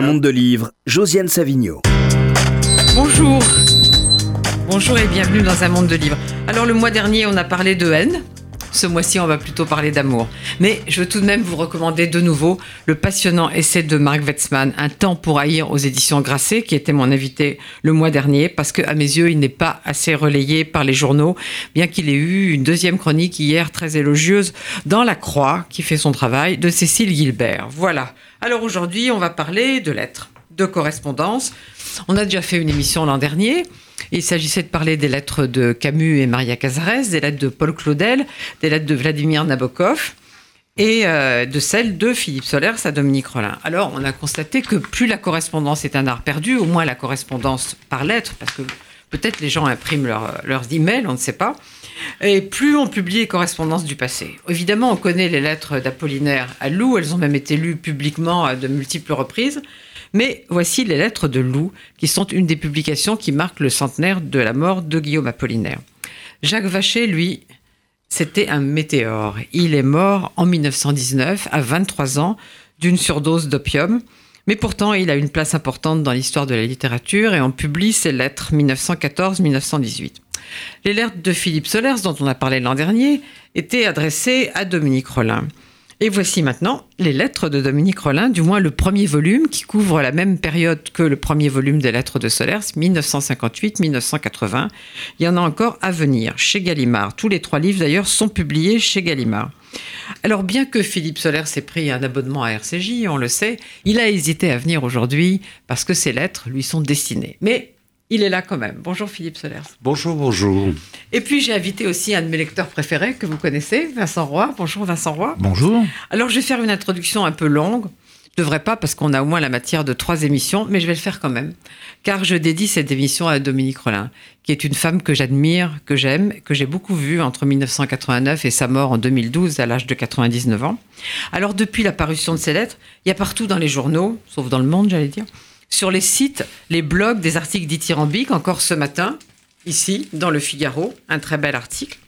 Un monde de livres, Josiane Savigno. Bonjour. Bonjour et bienvenue dans un monde de livres. Alors le mois dernier, on a parlé de haine. Ce mois-ci, on va plutôt parler d'amour. Mais je veux tout de même vous recommander de nouveau le passionnant essai de Marc Wetzmann, Un temps pour haïr aux éditions Grasset, qui était mon invité le mois dernier, parce qu'à mes yeux, il n'est pas assez relayé par les journaux, bien qu'il ait eu une deuxième chronique hier très élogieuse dans La Croix, qui fait son travail, de Cécile Gilbert. Voilà. Alors aujourd'hui, on va parler de lettres, de correspondance. On a déjà fait une émission l'an dernier. Il s'agissait de parler des lettres de Camus et Maria Cazares, des lettres de Paul Claudel, des lettres de Vladimir Nabokov et euh, de celles de Philippe Solers à Dominique Rollin. Alors, on a constaté que plus la correspondance est un art perdu, au moins la correspondance par lettres, parce que peut-être les gens impriment leurs emails, on ne sait pas, et plus on publie les correspondances du passé. Évidemment, on connaît les lettres d'Apollinaire à Lou, elles ont même été lues publiquement à de multiples reprises. Mais voici les lettres de Lou, qui sont une des publications qui marquent le centenaire de la mort de Guillaume Apollinaire. Jacques Vacher, lui, c'était un météore. Il est mort en 1919, à 23 ans, d'une surdose d'opium. Mais pourtant, il a une place importante dans l'histoire de la littérature et on publie ses lettres 1914-1918. Les lettres de Philippe Solers, dont on a parlé l'an dernier, étaient adressées à Dominique Rollin. Et voici maintenant les lettres de Dominique Rollin, du moins le premier volume qui couvre la même période que le premier volume des lettres de Solers, 1958-1980. Il y en a encore à venir chez Gallimard. Tous les trois livres d'ailleurs sont publiés chez Gallimard. Alors bien que Philippe Solers ait pris un abonnement à RCJ, on le sait, il a hésité à venir aujourd'hui parce que ses lettres lui sont destinées. Mais il est là quand même. Bonjour Philippe Solers. Bonjour, bonjour. Et puis j'ai invité aussi un de mes lecteurs préférés que vous connaissez, Vincent Roy. Bonjour Vincent Roy. Bonjour. Alors je vais faire une introduction un peu longue. Je ne devrais pas parce qu'on a au moins la matière de trois émissions, mais je vais le faire quand même. Car je dédie cette émission à Dominique Rollin, qui est une femme que j'admire, que j'aime, que j'ai beaucoup vue entre 1989 et sa mort en 2012 à l'âge de 99 ans. Alors depuis la parution de ses lettres, il y a partout dans les journaux, sauf dans le monde j'allais dire, sur les sites, les blogs des articles dithyrambiques, encore ce matin, ici, dans le Figaro, un très bel article.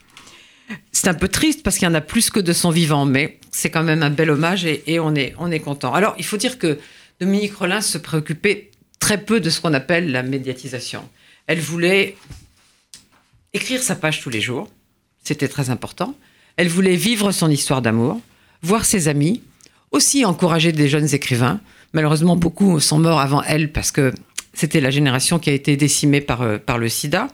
C'est un peu triste parce qu'il y en a plus que de son vivant, mais c'est quand même un bel hommage et, on, est, on est content. Alors, il faut dire que Dominique Rollin se préoccupait très peu de ce qu'on appelle la médiatisation. Elle voulait écrire sa page tous les jours, c'était très important. Elle voulait vivre son histoire d'amour, voir ses amis, aussi encourager des jeunes écrivains. Malheureusement, beaucoup sont morts avant elle parce que c'était la génération qui a été décimée par, euh, par le sida.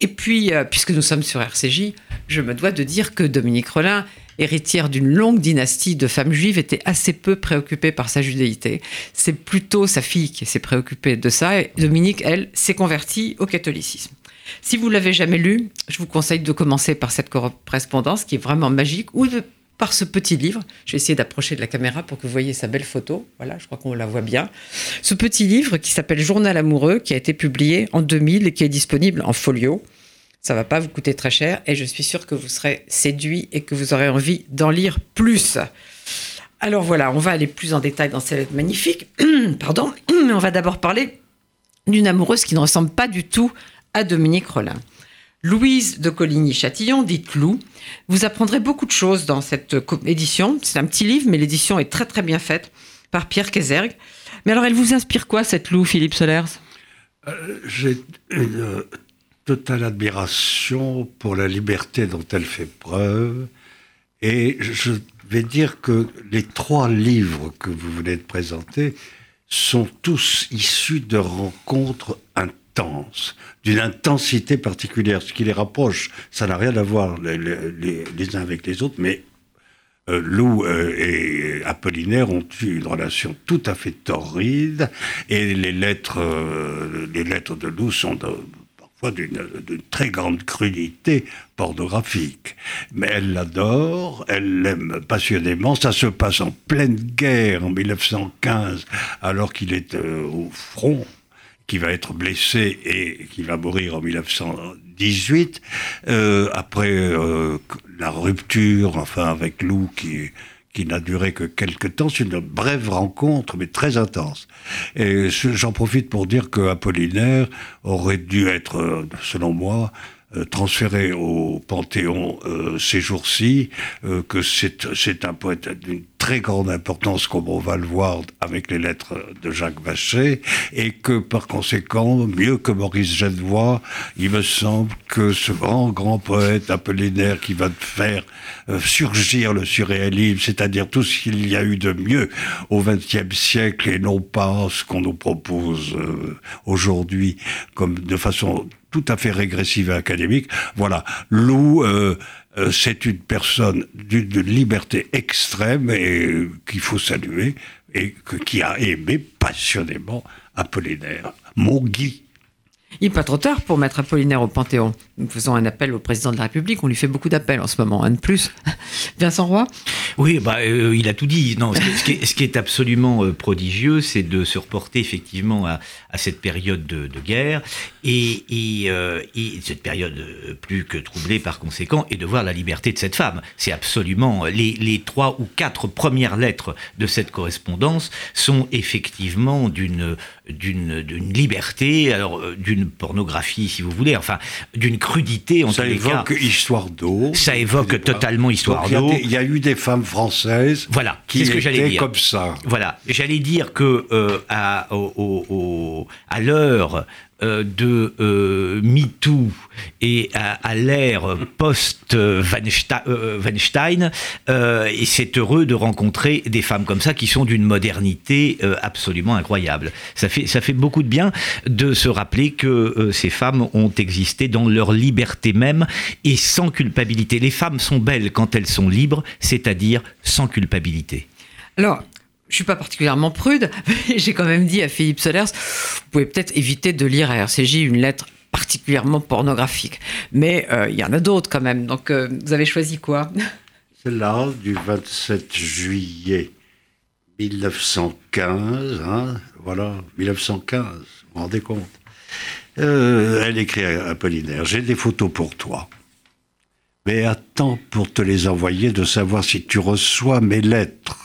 Et puis, euh, puisque nous sommes sur RCJ, je me dois de dire que Dominique Rollin, héritière d'une longue dynastie de femmes juives, était assez peu préoccupée par sa judéité. C'est plutôt sa fille qui s'est préoccupée de ça. Et Dominique, elle, s'est convertie au catholicisme. Si vous l'avez jamais lu, je vous conseille de commencer par cette correspondance qui est vraiment magique, ou de par ce petit livre. Je vais essayer d'approcher de la caméra pour que vous voyez sa belle photo. Voilà, je crois qu'on la voit bien. Ce petit livre qui s'appelle Journal amoureux, qui a été publié en 2000 et qui est disponible en folio. Ça va pas vous coûter très cher et je suis sûr que vous serez séduit et que vous aurez envie d'en lire plus. Alors voilà, on va aller plus en détail dans cette magnifique. Pardon, mais on va d'abord parler d'une amoureuse qui ne ressemble pas du tout à Dominique Rollin. Louise de Coligny-Châtillon, dite Lou. Vous apprendrez beaucoup de choses dans cette édition. C'est un petit livre, mais l'édition est très très bien faite par Pierre Kézergue. Mais alors, elle vous inspire quoi, cette Lou, Philippe Solers? Euh, J'ai une totale admiration pour la liberté dont elle fait preuve. Et je vais dire que les trois livres que vous venez de présenter sont tous issus de rencontres d'une intensité particulière. Ce qui les rapproche, ça n'a rien à voir les, les, uns avec les autres, mais euh, Lou euh, et Apollinaire ont eu une relation tout à fait torride, et les lettres, euh, les lettres de Lou sont parfois d'une très grande crudité pornographique. Mais elle l'adore, elle l'aime passionnément. Ça se passe en pleine guerre en 1915, alors qu'il est au front qui va être blessé et qui va mourir en 1918, euh, après euh, la rupture, enfin avec Lou qui qui n'a duré que quelques temps, c'est une brève rencontre, mais très intense. Et j'en profite pour dire que Apollinaire aurait dû être, euh, selon moi, transféré au Panthéon ces jours-ci, que c'est un poète très grande importance, comme on va le voir avec les lettres de Jacques Vacher, et que par conséquent, mieux que Maurice Genevoix, il me semble que ce grand, grand poète apollinaire qui va faire euh, surgir le surréalisme, c'est-à-dire tout ce qu'il y a eu de mieux au XXe siècle et non pas ce qu'on nous propose euh, aujourd'hui comme de façon tout à fait régressive et académique. Voilà, Lou, euh, euh, c'est une personne d'une liberté extrême et qu'il faut saluer et qui a aimé passionnément Apollinaire, mon Guy. Il n'est pas trop tard pour mettre Apollinaire au Panthéon. Nous faisons un appel au président de la République. On lui fait beaucoup d'appels en ce moment, un de plus. Vincent Roy Oui, bah, euh, il a tout dit. Non, ce, qui, est, ce qui est, absolument euh, prodigieux, c'est de se reporter effectivement à, à cette période de, de guerre et, et, euh, et, cette période plus que troublée par conséquent, et de voir la liberté de cette femme. C'est absolument les, les, trois ou quatre premières lettres de cette correspondance sont effectivement d'une d'une liberté, alors d'une pornographie, si vous voulez, enfin, d'une crudité en ça tous les cas. Ça évoque Histoire d'eau. Ça évoque totalement Histoire d'eau. Il y, a eu des femmes françaises voilà, qui ce que étaient dire. comme ça. Voilà, j'allais dire que euh, à, au, au, à l'heure euh, de euh, MeToo et à, l'ère post-Weinstein, euh, et c'est heureux de rencontrer des femmes comme ça qui sont d'une modernité euh, absolument incroyable. Ça fait, ça fait beaucoup de bien de se rappeler que euh, ces femmes ont existé dans leur liberté même et sans culpabilité. Les femmes sont belles quand elles sont libres, c'est-à-dire sans culpabilité. Alors, je suis pas particulièrement prude, mais j'ai quand même dit à Philippe Solers, vous pouvez peut-être éviter de lire à RCJ une lettre particulièrement pornographique. Mais il euh, y en a d'autres quand même. Donc, euh, vous avez choisi quoi? Celle-là, du 27 juillet 1915. Hein, voilà, 1915, vous vous rendez compte? Euh, Elle écrit à Apollinaire J'ai des photos pour toi. Mais attends pour te les envoyer de savoir si tu reçois mes lettres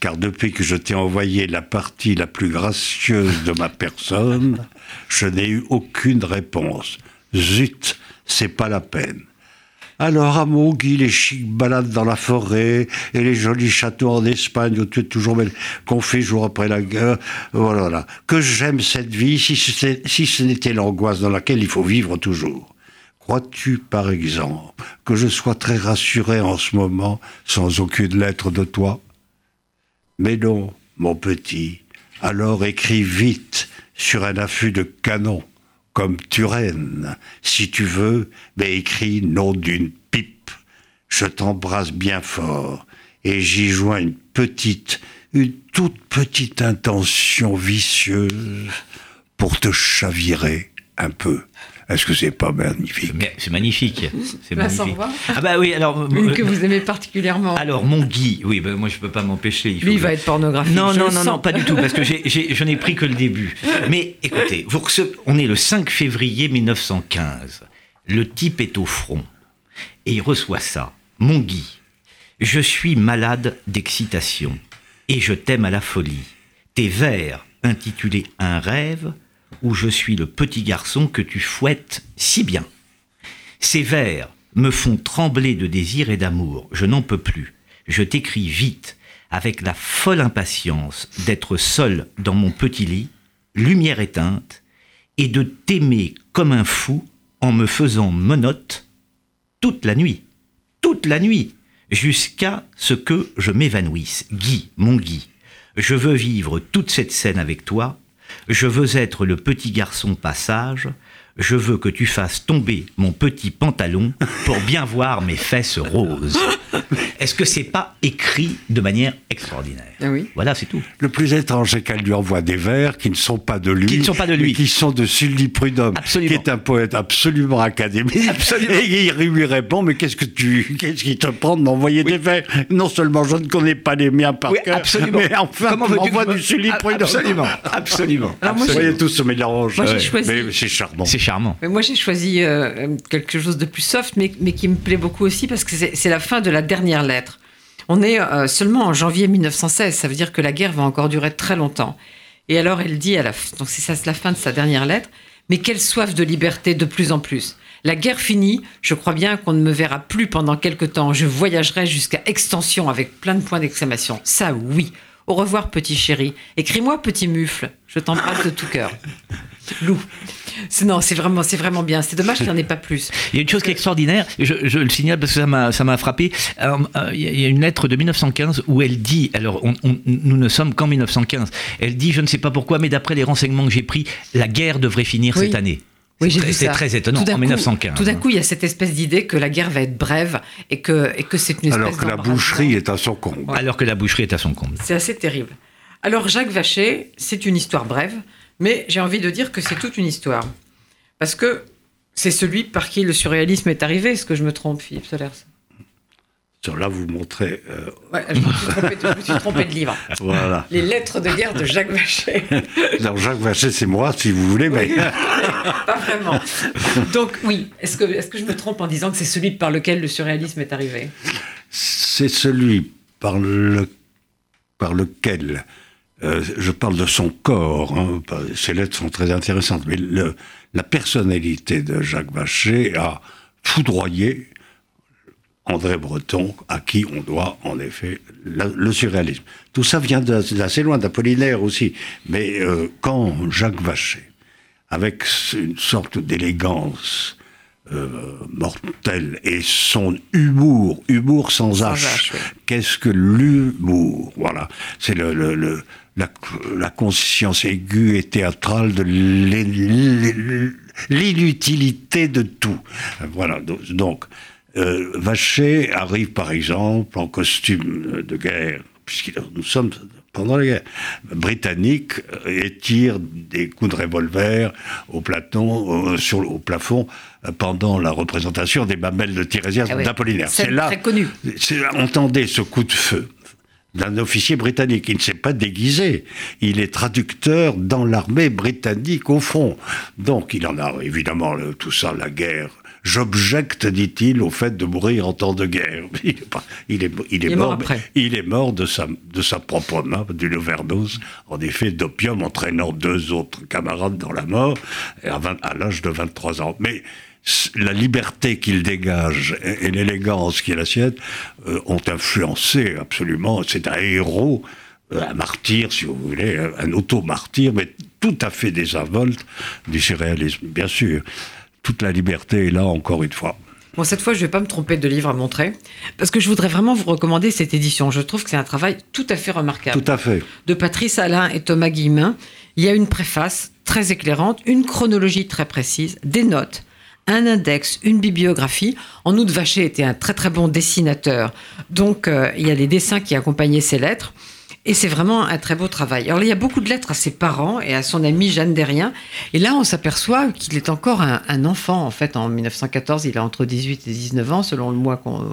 car depuis que je t'ai envoyé la partie la plus gracieuse de ma personne, je n'ai eu aucune réponse. Zut, c'est pas la peine. Alors, à mon Guy, les chics balades dans la forêt et les jolis châteaux en Espagne où tu es toujours belle, qu'on fait jour après la guerre, voilà, Que j'aime cette vie si, si ce n'était l'angoisse dans laquelle il faut vivre toujours. Crois-tu, par exemple, que je sois très rassuré en ce moment sans aucune lettre de toi? Mais non, mon petit, alors écris vite sur un affût de canon, comme Turenne. Si tu veux, mais écris nom d'une pipe. Je t'embrasse bien fort, et j'y joins une petite, une toute petite intention vicieuse pour te chavirer un peu. Est-ce que c'est pas magnifique C'est magnifique. C'est magnifique. Ah bah oui, alors une que vous aimez particulièrement. Alors mon Guy, oui, bah moi je peux pas m'empêcher. Lui, il va être pornographique. Non, non, non, non, pas du tout, parce que je n'ai pris que le début. Mais écoutez, vous on est le 5 février 1915. Le type est au front et il reçoit ça. Mon Guy, je suis malade d'excitation et je t'aime à la folie. Tes vers intitulés Un rêve où je suis le petit garçon que tu fouettes si bien. Ces vers me font trembler de désir et d'amour. Je n'en peux plus. Je t'écris vite, avec la folle impatience d'être seul dans mon petit lit, lumière éteinte, et de t'aimer comme un fou en me faisant monote toute la nuit. Toute la nuit, jusqu'à ce que je m'évanouisse. Guy, mon Guy, je veux vivre toute cette scène avec toi je veux être le petit garçon passage. Je veux que tu fasses tomber mon petit pantalon pour bien voir mes fesses roses. Est-ce que c'est pas écrit de manière extraordinaire ah oui. Voilà, c'est tout. Le plus étrange, c'est qu'elle lui envoie des vers qui ne sont pas de lui. Qui ne sont pas de lui. Qui sont de Sully Prudhomme, Absolument. qui est un poète absolument académique. Absolument. Et il lui répond, mais qu'est-ce que tu, qu'est-ce qui te prend de m'envoyer oui. des vers? Non seulement je ne connais pas les miens par oui, cœur, absolument. mais enfin, Comment tu m'envoies du Sully Prudhomme. Absolument, absolument. Alors moi, Vous voyez, tout se mélange. Moi, j'ai choisi... Mais c'est charmant. C'est charmant. Mais moi, j'ai choisi euh, quelque chose de plus soft, mais, qui me plaît beaucoup aussi, parce que c'est la fin de la dernière lettre. On est euh, seulement en janvier 1916, ça veut dire que la guerre va encore durer très longtemps. Et alors elle dit, à la, donc c'est ça la fin de sa dernière lettre, Mais quelle soif de liberté de plus en plus. La guerre finie, je crois bien qu'on ne me verra plus pendant quelque temps. Je voyagerai jusqu'à extension avec plein de points d'exclamation. Ça, oui. Au revoir, petit chéri. Écris-moi, petit mufle. Je t'embrasse de tout cœur. Lou. C'est- Non, c'est vraiment, c'est vraiment bien. C'est dommage qu'il n'y en ait pas plus. Il y a une chose qui est extraordinaire, je, je le signale parce que ça m'a, ça m'a frappé. Alors, euh, il y a- une lettre de 1915 où elle dit, alors on- on- nous ne sommes qu'en 1915, elle dit, je ne sais pas pourquoi, mais d'après les renseignements que j'ai pris, la guerre devrait finir Oui. cette année. Oui, C'est j'ai très- vu C'est très étonnant, Tout en coup- 1915. Tout d'un coup, il y a cette espèce d'idée que la guerre va être brève et que, et que c'est une espèce Alors que la boucherie est à son comble. Alors que la boucherie est à son comble. C'est assez terrible. Alors, Jacques Vacher, c'est une histoire brève, mais j'ai envie de dire que c'est toute une histoire. Parce que c'est celui par qui le surréalisme est arrivé. Est-ce que je me trompe, Philippe Solers? Sur là, vous montrez. euh, Ouais, je, me suis trompé, de- je me suis trompé de livre. voilà. Les lettres de guerre de Jacques Vacher. Alors, Jacques Vacher, c'est moi, si vous voulez, mais. Pas vraiment. Donc, oui. Est-ce que, est que je me trompe en disant que c'est celui par lequel le surréalisme est arrivé? C'est celui par, le, par lequel euh, je parle de son corps. hein, ces lettres sont très intéressantes, mais le- la personnalité de Jacques Vacher a foudroyé André Breton, à qui on doit en effet le surréalisme. Tout ça vient d'assez loin, d'Apollinaire aussi. Mais euh, quand Jacques Vacher, avec une sorte d'élégance euh, mortelle et son humour, humour sans Sans H. Qu'est-ce que l'humour? Voilà, c'est le, le- le- la, la conscience aiguë et théâtrale de l'inutilité de tout. Voilà, do- donc, euh, Vacher arrive par exemple en costume de guerre, puisque nous sommes pendant la guerre britannique, euh, et tire des coups de revolver au, platon, euh, sur, au plafond euh, pendant la représentation des mamelles de Tirésias Ah oui. d'Apollinaire. C'est là, très connue. c'est- entendez ce coup de feu d'un officier britannique. Il ne s'est pas déguisé. Il est traducteur dans l'armée britannique au front. Donc il en a évidemment le- tout ça, la guerre. J'objecte, dit-il, au fait de mourir en temps de guerre. Il est, pas- il est, il est Il est mort il est mort de sa, de sa propre main, d'une overdose, en effet, d'opium, entraînant deux autres camarades dans la mort, à, 20 à l'âge de 23 ans. Mais la liberté qu'il dégage et, et l'élégance qui est la sienne euh, ont influencé absolument. C'est un héros, euh, un martyr, si vous voulez, un- un auto-martyr, mais tout à fait désinvolte du surréalisme, bien sûr. Toute la liberté est là, encore une fois. Bon, cette fois, je ne vais pas me tromper de livre à montrer, parce que je voudrais vraiment vous recommander cette édition. Je trouve que c'est un travail tout à fait remarquable. Tout à fait. De Patrice Alain et Thomas Guillemin. Il y a une préface très éclairante, une chronologie très précise, des notes, un index, une bibliographie. En outre, Vacher était un très très bon dessinateur. Donc, euh, il y a les dessins qui accompagnaient ces lettres. Et c'est vraiment un très beau travail. Alors, il y a beaucoup de lettres à ses parents et à son amie Jeanne Derrien. Et là, on s'aperçoit qu'il est encore un, un enfant. En fait, en 1914, il a entre 18 et 19 ans, selon le mois qu'on.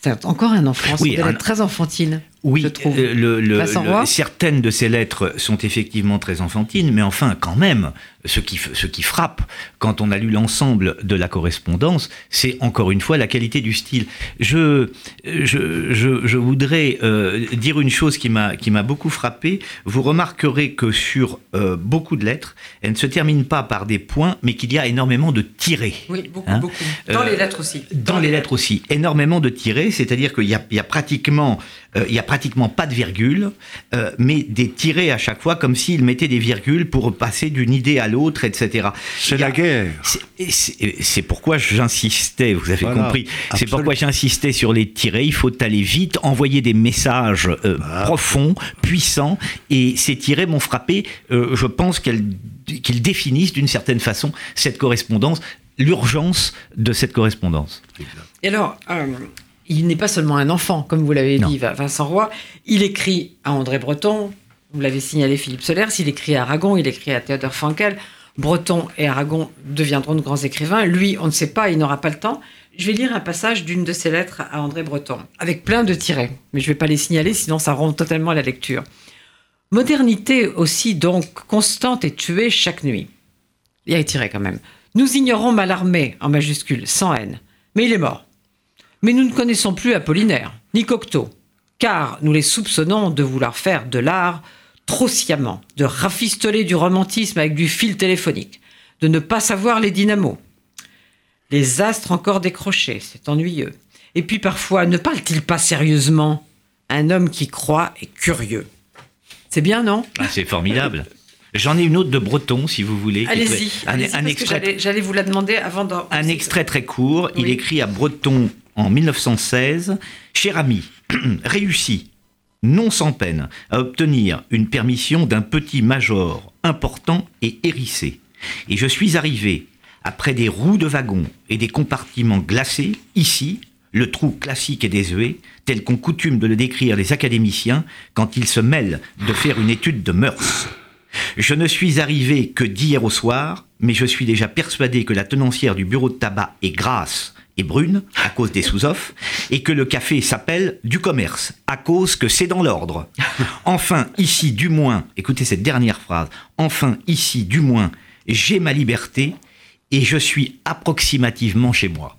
C'est encore un enfant. Oui, C'est un- très enfantine. Oui, je trouve. euh, le- le- certaines de ces lettres sont effectivement très enfantines, mais enfin, quand même, ce qui, ce qui frappe quand on a lu l'ensemble de la correspondance, c'est encore une fois la qualité du style. Je, je, je, je voudrais euh, dire une chose qui m'a qui m'a beaucoup frappé. Vous remarquerez que sur euh, beaucoup de lettres, elles ne se terminent pas par des points, mais qu'il y a énormément de tirés. Oui, beaucoup, Hein beaucoup. Dans Euh, les lettres aussi. Dans les lettres aussi, énormément de tirés, c'est-à-dire qu'il y a, il y a pratiquement, euh, il y a pratiquement pas de virgule, euh, mais des tirés à chaque fois, comme s'il mettait des virgules pour passer d'une idée à l'autre, etc. C'est la guerre. c'est- pourquoi j'insistais, vous avez Voilà, compris, c'est pourquoi j'insistais sur les tirés, il faut aller vite, envoyer des messages euh, profonds, puissants, et ces tirés m'ont frappé, euh, je pense qu'ils définissent d'une certaine façon cette correspondance, l'urgence de cette correspondance. Et alors, euh, il n'est pas seulement un enfant, comme vous l'avez dit, Vincent Roy. Il écrit à André Breton, vous l'avez signalé Philippe Solers, il écrit à Aragon, il écrit à Théodore Frankel. Breton et Aragon deviendront de grands écrivains. Lui, on ne sait pas, il n'aura pas le temps. Je vais lire un passage d'une de ses lettres à André Breton, avec plein de tirets, mais je ne vais pas les signaler, sinon ça rompt totalement la lecture. Modernité aussi donc constante et tuée chaque nuit. Il y a un tiré quand même. Nous ignorons Mallarmé, en majuscule, sans haine. Mais il est mort. Mais nous ne connaissons plus Apollinaire, ni Cocteau, car nous les soupçonnons de vouloir faire de l'art trop sciemment, de rafistoler du romantisme avec du fil téléphonique, de ne pas savoir les dynamos. Les astres encore décrochés, c'est ennuyeux. Et puis parfois, ne parle-t-il pas sérieusement? Un homme qui croit est curieux. C'est bien, non? Ah, c'est formidable. J'en ai une autre de Breton, si vous voulez. Allez-y. Un, extrait, j'allais- vous la demander avant d'en. un extrait très court. Il écrit à Breton en 1916 Cher ami, réussi, non sans peine, à obtenir une permission d'un petit major important et hérissé. Et je suis arrivé, après des roues de wagon et des compartiments glacés, ici, le trou classique et désuet, tel qu'ont coutume de le décrire les académiciens quand ils se mêlent de faire une étude de mœurs. Je ne suis arrivé que d'hier au soir, mais je suis déjà persuadé que la tenancière du bureau de tabac est grasse et brune, à cause des sous-offres, et que le café s'appelle du commerce, à cause que c'est dans l'ordre. Enfin, ici, du moins, écoutez cette dernière phrase, enfin, ici, du moins, j'ai ma liberté et je suis approximativement chez moi.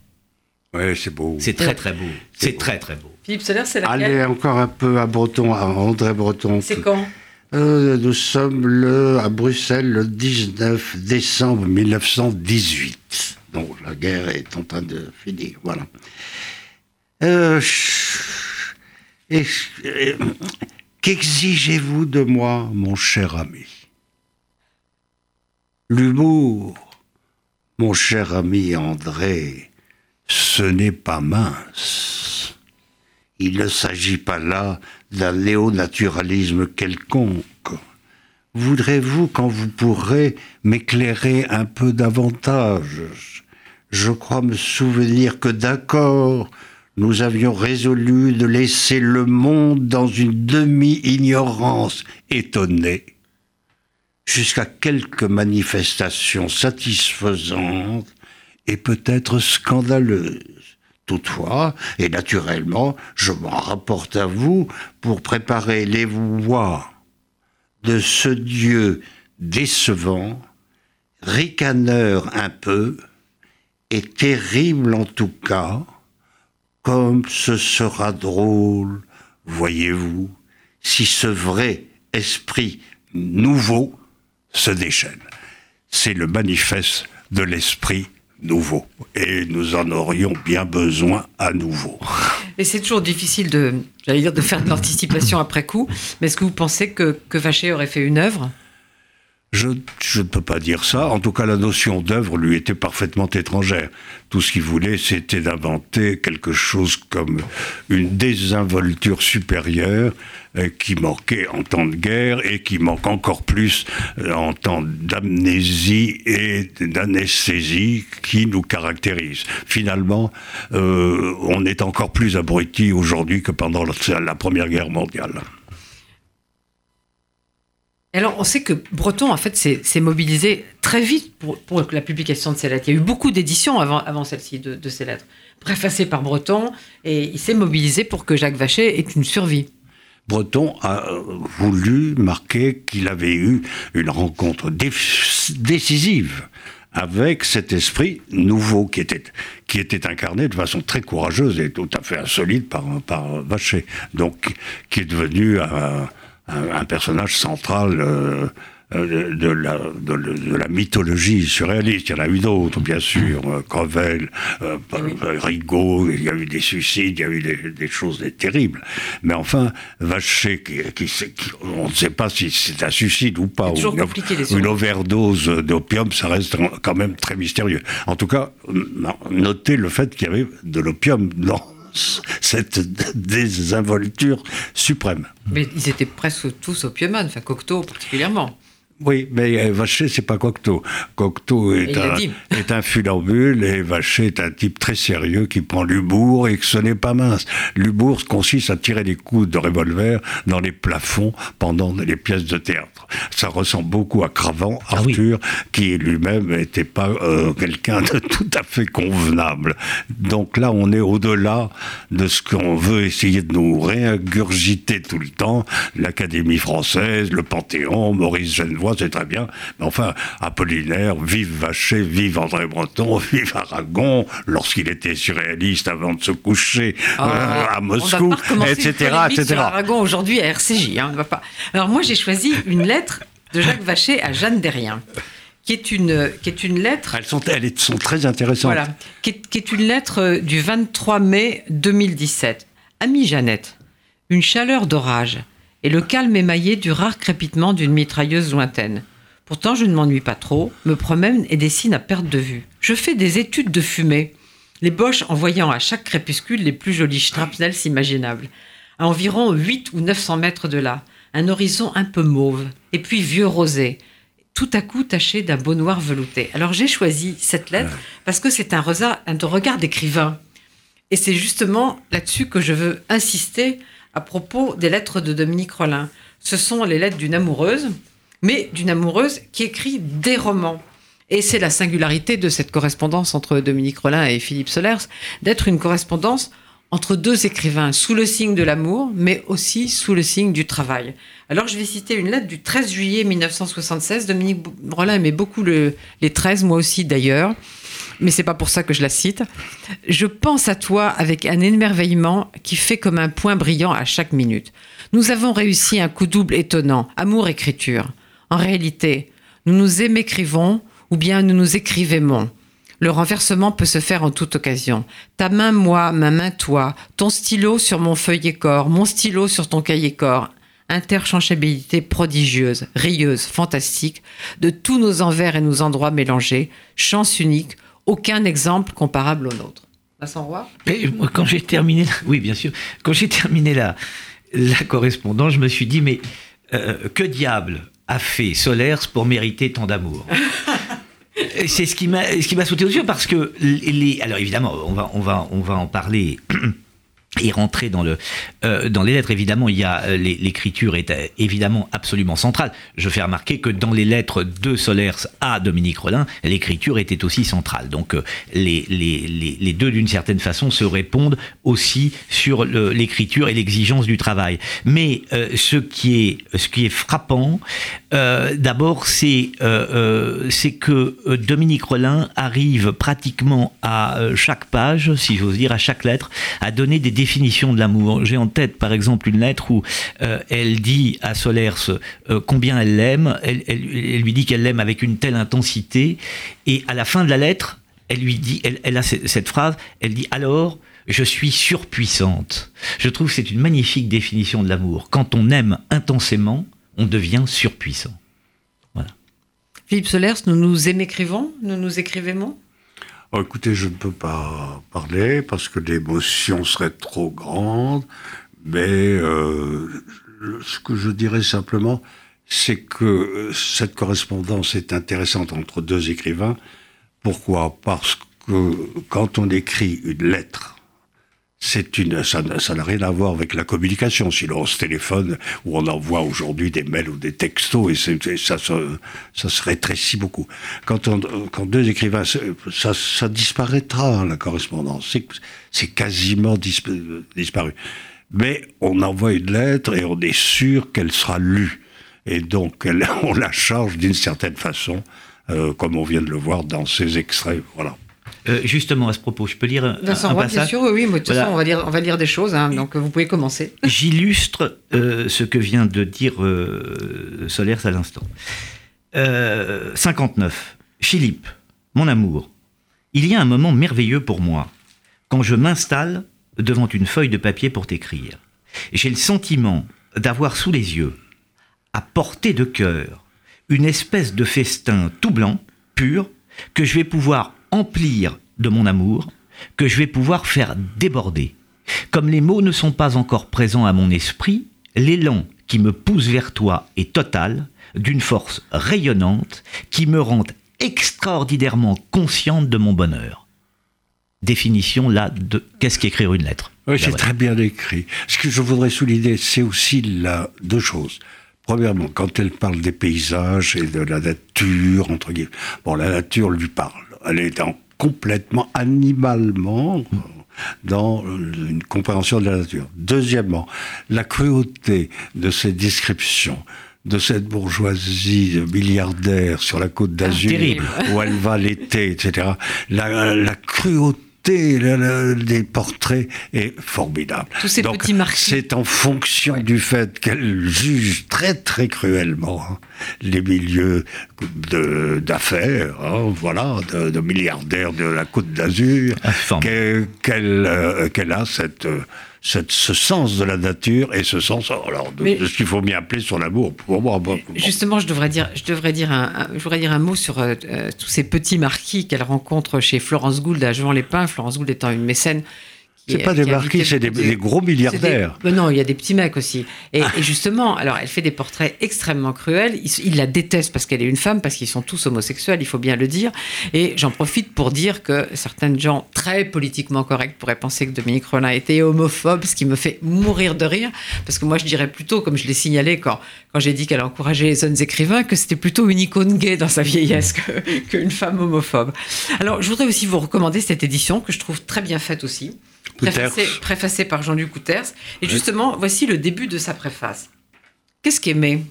Ouais, c'est beau. C'est très très beau. C'est très très beau. Philippe Soler, c'est laquelle? Allez, encore un peu à Breton, à André Breton. C'est quand? Euh, Nous sommes le, à Bruxelles le 19 décembre 1918. Donc la guerre est en train de finir, voilà. Euh, Qu'exigez-vous de moi Mon cher ami, L'humour, mon cher ami André, ce n'est pas mince. il ne s'agit pas là d'un néo-naturalisme quelconque. Voudrez-vous, quand vous pourrez, m'éclairer un peu davantage? Je crois me souvenir que d'accord, nous avions résolu de laisser le monde dans une demi-ignorance Étonné, jusqu'à quelques manifestations satisfaisantes et peut-être scandaleux. Toutefois, et naturellement, je m'en rapporte à vous pour préparer les voies de ce Dieu décevant, ricaneur un peu, et terrible en tout cas, comme ce sera drôle, voyez-vous, si ce vrai esprit nouveau se déchaîne. C'est le manifeste de l'esprit nouveau. Et nous en aurions bien besoin à nouveau. Et c'est toujours difficile de, j'allais dire, de faire de l'anticipation après coup. Mais est-ce que vous pensez que, que Vacher aurait fait une œuvre? Je, je ne peux pas dire ça. En tout cas, la notion d'œuvre lui était parfaitement étrangère. Tout ce qu'il voulait, c'était d'inventer quelque chose comme une désinvolture supérieure euh, qui manquait en temps de guerre et qui manque encore plus euh, en temps d'amnésie et d'anesthésie qui nous caractérise. Finalement, euh, on est encore plus abruti aujourd'hui que pendant la- la Première Guerre mondiale. Alors, on sait que Breton, en fait, s'est mobilisé très vite pour, la publication de ces lettres. Il y a eu beaucoup d'éditions avant, celle-ci de, de ces lettres, préfacées par Breton, et il s'est mobilisé pour que Jacques Vacher ait une survie. Breton a euh, voulu marquer qu'il avait eu une rencontre dé- décisive avec cet esprit nouveau qui était, qui était incarné de façon très courageuse et tout à fait insolite par, par Vacher. Donc, qui est devenu un, un- un personnage central euh, euh, de, la, de, le- de la mythologie surréaliste. Il y en a eu d'autres, bien sûr. euh, Crevel, euh, Rigaud, il y a eu des suicides, il y a eu des, des choses terribles. Mais enfin, Vacher, qui, qui, qui- on ne sait pas si c'est un suicide ou pas. Ou une, une overdose d'opium, ça reste quand même très mystérieux. En tout cas, notez le fait qu'il y avait de l'opium dans cette désinvolture suprême. Mais ils étaient presque tous opiumanes, enfin Cocteau particulièrement. Oui, mais euh, Vacher, c'est pas Cocteau. Cocteau est un, est un funambule et Vacher est un type très sérieux qui prend l'humour et que ce n'est pas mince. L'humour consiste à tirer des coups de revolver dans les plafonds pendant les pièces de théâtre. Ça ressemble beaucoup à Cravant, Ah oui. Arthur, qui lui-même n'était pas euh, quelqu'un de tout à fait convenable. Donc là, on est au-delà de ce qu'on veut essayer de nous réingurgiter tout le temps. L'Académie française, le Panthéon, Maurice C'est très bien. Mais enfin, Apollinaire, vive Vacher, vive André Breton, vive Aragon, lorsqu'il était surréaliste avant de se coucher euh, à on Moscou, va une etc. etc. Sur Aragon aujourd'hui à RCJ. hein, on va pas. Alors moi j'ai choisi une lettre de Jacques Vacher à Jeanne Derrien, qui est une, qui est une lettre. Elles sont, elles sont très intéressantes. Voilà, qui est, qui est une lettre euh, du 23 mai 2017. Amie Jeannette, une chaleur d'orage et le calme émaillé du rare crépitement d'une mitrailleuse lointaine. Pourtant, je ne m'ennuie pas trop, me promène et dessine à perte de vue. Je fais des études de fumée, les Boches envoyant à chaque crépuscule les plus jolis shrapnels imaginables. À environ 8 ou 900 mètres de là, un horizon un peu mauve, et puis vieux rosé, tout à coup taché d'un beau noir velouté. Alors j'ai choisi cette lettre parce que c'est un, regard d'écrivain. Et c'est justement là-dessus que je veux insister à propos des lettres de Dominique Rollin. Ce sont les lettres d'une amoureuse, mais d'une amoureuse qui écrit des romans. Et c'est la singularité de cette correspondance entre Dominique Rollin et Philippe Solers, d'être une correspondance entre deux écrivains, sous le signe de l'amour, mais aussi sous le signe du travail. Alors je vais citer une lettre du 13 juillet 1976. Dominique Rollin aimait beaucoup le- les 13, moi aussi d'ailleurs, mais c'est pas pour ça que je la cite. Je pense à toi avec un émerveillement qui fait comme un point brillant à chaque minute. Nous avons réussi un coup double étonnant, amour-écriture. En réalité, nous nous émécrivons ou bien nous nous écrivêmons. Le renversement peut se faire en toute occasion. Ta main, moi, ma main, toi. Ton stylo sur mon feuillet corps, mon stylo sur ton cahier corps. Interchangeabilité prodigieuse, rieuse, fantastique, de tous nos envers et nos endroits mélangés. Chance unique, aucun exemple comparable au nôtre. Vincent Et moi, quand j'ai terminé, la- oui, bien sûr, quand j'ai terminé la, la correspondance, je me suis dit, mais euh, que diable a fait Solers pour mériter tant d'amour? C'est ce qui m'a sauté aux yeux parce que les- alors évidemment on va on va on va en parler et rentrer dans le euh, dans les lettres. Évidemment il y a euh, l'écriture est euh, évidemment absolument centrale. Je fais remarquer que dans les lettres de Solers à Dominique Rollin l'écriture était aussi centrale. Donc les, les, les, les deux d'une certaine façon se répondent aussi sur l'écriture et l'exigence du travail. Mais ce qui est ce qui est frappant d'abord c'est c'est que Dominique Rollin arrive pratiquement à chaque page si j'ose dire à chaque lettre à donner des définitions de l'amour j'ai en tête par exemple une lettre où euh, elle dit à Solers euh, combien elle l'aime elle, lui dit qu'elle l'aime avec une telle intensité et à la fin de la lettre elle lui dit elle, a ce- cette phrase elle dit alors je suis surpuissante. Je trouve que c'est une magnifique définition de l'amour. Quand on aime intensément, on devient surpuissant. Philippe Solers, nous nous émécrivons, nous nous écrivons Oh, écoutez, je ne peux pas parler parce que l'émotion serait trop grande, mais euh, ce que je dirais simplement, c'est que euh, cette correspondance est intéressante entre deux écrivains. Pourquoi? Parce que quand on écrit une lettre, c'est une, ça n'a rien à voir avec la communication. Sinon, on se téléphone ou on envoie aujourd'hui des mails ou des textos et ça, se, ça se rétrécit beaucoup. Quand, on, quand deux écrivains, ça, ça disparaîtra, la correspondance. C'est- quasiment dispa- disparu. Mais on envoie une lettre et on est sûr qu'elle sera lue. Et donc, on la charge d'une certaine façon, euh, comme on vient de le voir dans ces extraits. Voilà. Euh, justement, à ce propos, je peux lire un, Vincent un Roy, bien passage sûr, oui, mais de toute Voilà. façon, on va lire, on va lire des choses, hein, donc vous pouvez commencer. J'illustre euh, ce que vient de dire euh, Solers à l'instant. Euh, 59. Philippe, mon amour, il y a un moment merveilleux pour moi quand je m'installe devant une feuille de papier pour t'écrire. J'ai le sentiment d'avoir sous les yeux, à portée de cœur, une espèce de festin tout blanc, pur, que je vais pouvoir emplir de mon amour, que je vais pouvoir faire déborder. Comme les mots ne sont pas encore présents à mon esprit, l'élan qui me pousse vers toi est total, d'une force rayonnante, qui me rend extraordinairement consciente de mon bonheur. Définition là de qu'est-ce qu'écrire une lettre. Oui, Ben c'est très bien écrit. Ce que je voudrais souligner, c'est aussi là deux choses. Premièrement, quand elle parle des paysages et de la nature, entre guillemets, bon, la nature lui parle. Elle est dans, complètement animalement dans une compréhension de la nature. Deuxièmement, la cruauté de ces descriptions de cette bourgeoisie milliardaire sur la côte d'Azur, terrible. où elle va l'été, etc. La, la cruauté liberté le- le- des portraits est formidable. Tous ces Donc, petits marquis. C'est en fonction du fait qu'elle juge très très cruellement hein, les milieux de- d'affaires, hein, voilà, de, de milliardaires de la Côte d'Azur, formidable. qu'elle qu'elle, euh, qu'elle a cette, cette- ce sens de la nature et ce sens alors, de, ce qu'il faut bien appeler son amour pour moi. Justement, je devrais dire, je devrais dire un, un- je voudrais dire un mot sur euh, euh, tous ces petits marquis qu'elle rencontre chez Florence Gould à Jean-les-Pins. Florence Gould étant une mécène. C'est pas qui des marquis, c'est des, des gros des- milliardaires. Ben non, il y a des petits mecs aussi. Et, et justement, alors elle fait des portraits extrêmement cruels. Ils, ils la détestent parce qu'elle est une femme, parce qu'ils sont tous homosexuels, il faut bien le dire. Et j'en profite pour dire que certaines gens très politiquement corrects pourraient penser que Dominique Rollin était homophobe, ce qui me fait mourir de rire. Parce que moi, je dirais plutôt, comme je l'ai signalé quand, quand j'ai dit qu'elle encourageait les jeunes écrivains, que c'était plutôt une icône gay dans sa vieillesse que- qu'une femme homophobe. Alors, je voudrais aussi vous recommander cette édition que je trouve très bien faite aussi. Préfacée par Jean-Luc Couters. Et justement, voici le début de sa préface. Qu'est-ce qu'aimer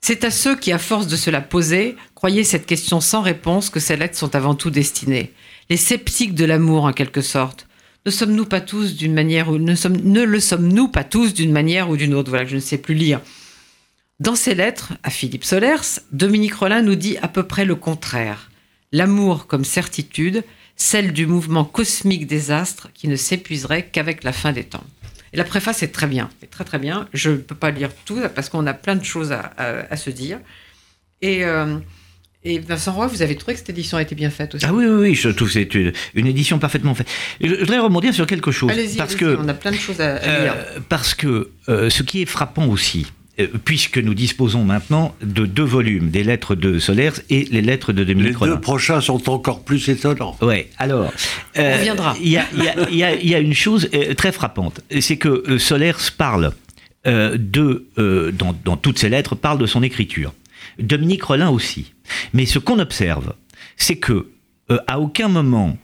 C'est à ceux qui, à force de se la poser, croyaient cette question sans réponse que ces lettres sont avant tout destinées. Les sceptiques de l'amour, en quelque sorte. Ne sommes-nous pas tous d'une manière ou ne, sommes, ne le sommes-nous pas tous d'une manière ou d'une autre? Voilà que je ne sais plus lire. Dans ses lettres à Philippe Solers, Dominique Rollin nous dit à peu près le contraire. L'amour comme certitude, celle du mouvement cosmique des astres qui ne s'épuiserait qu'avec la fin des temps. Et la préface est très bien, est très très bien. Je ne peux pas lire tout parce qu'on a plein de choses à, à- à se dire. Et, euh, et Vincent Roy, vous avez trouvé que cette édition a été bien faite aussi? Ah oui, oui, oui, je trouve que c'est une, une édition parfaitement faite. Je, je voudrais rebondir sur quelque chose. Allez-y, parce que on a plein de choses à, à lire. Euh, parce que euh, ce qui est frappant aussi, puisque nous disposons maintenant de deux volumes, des lettres de Solers et les lettres de Les Dominique Rollin. deux prochains sont encore plus étonnants. Ouais, alors. euh, On reviendra. Il y a, il y a- il y a- il y a une chose euh, très frappante, c'est que euh, Solers parle euh, de, euh, dans, dans toutes ses lettres, parle de son écriture. Dominique Rollin aussi. Mais ce qu'on observe, c'est que euh, à aucun moment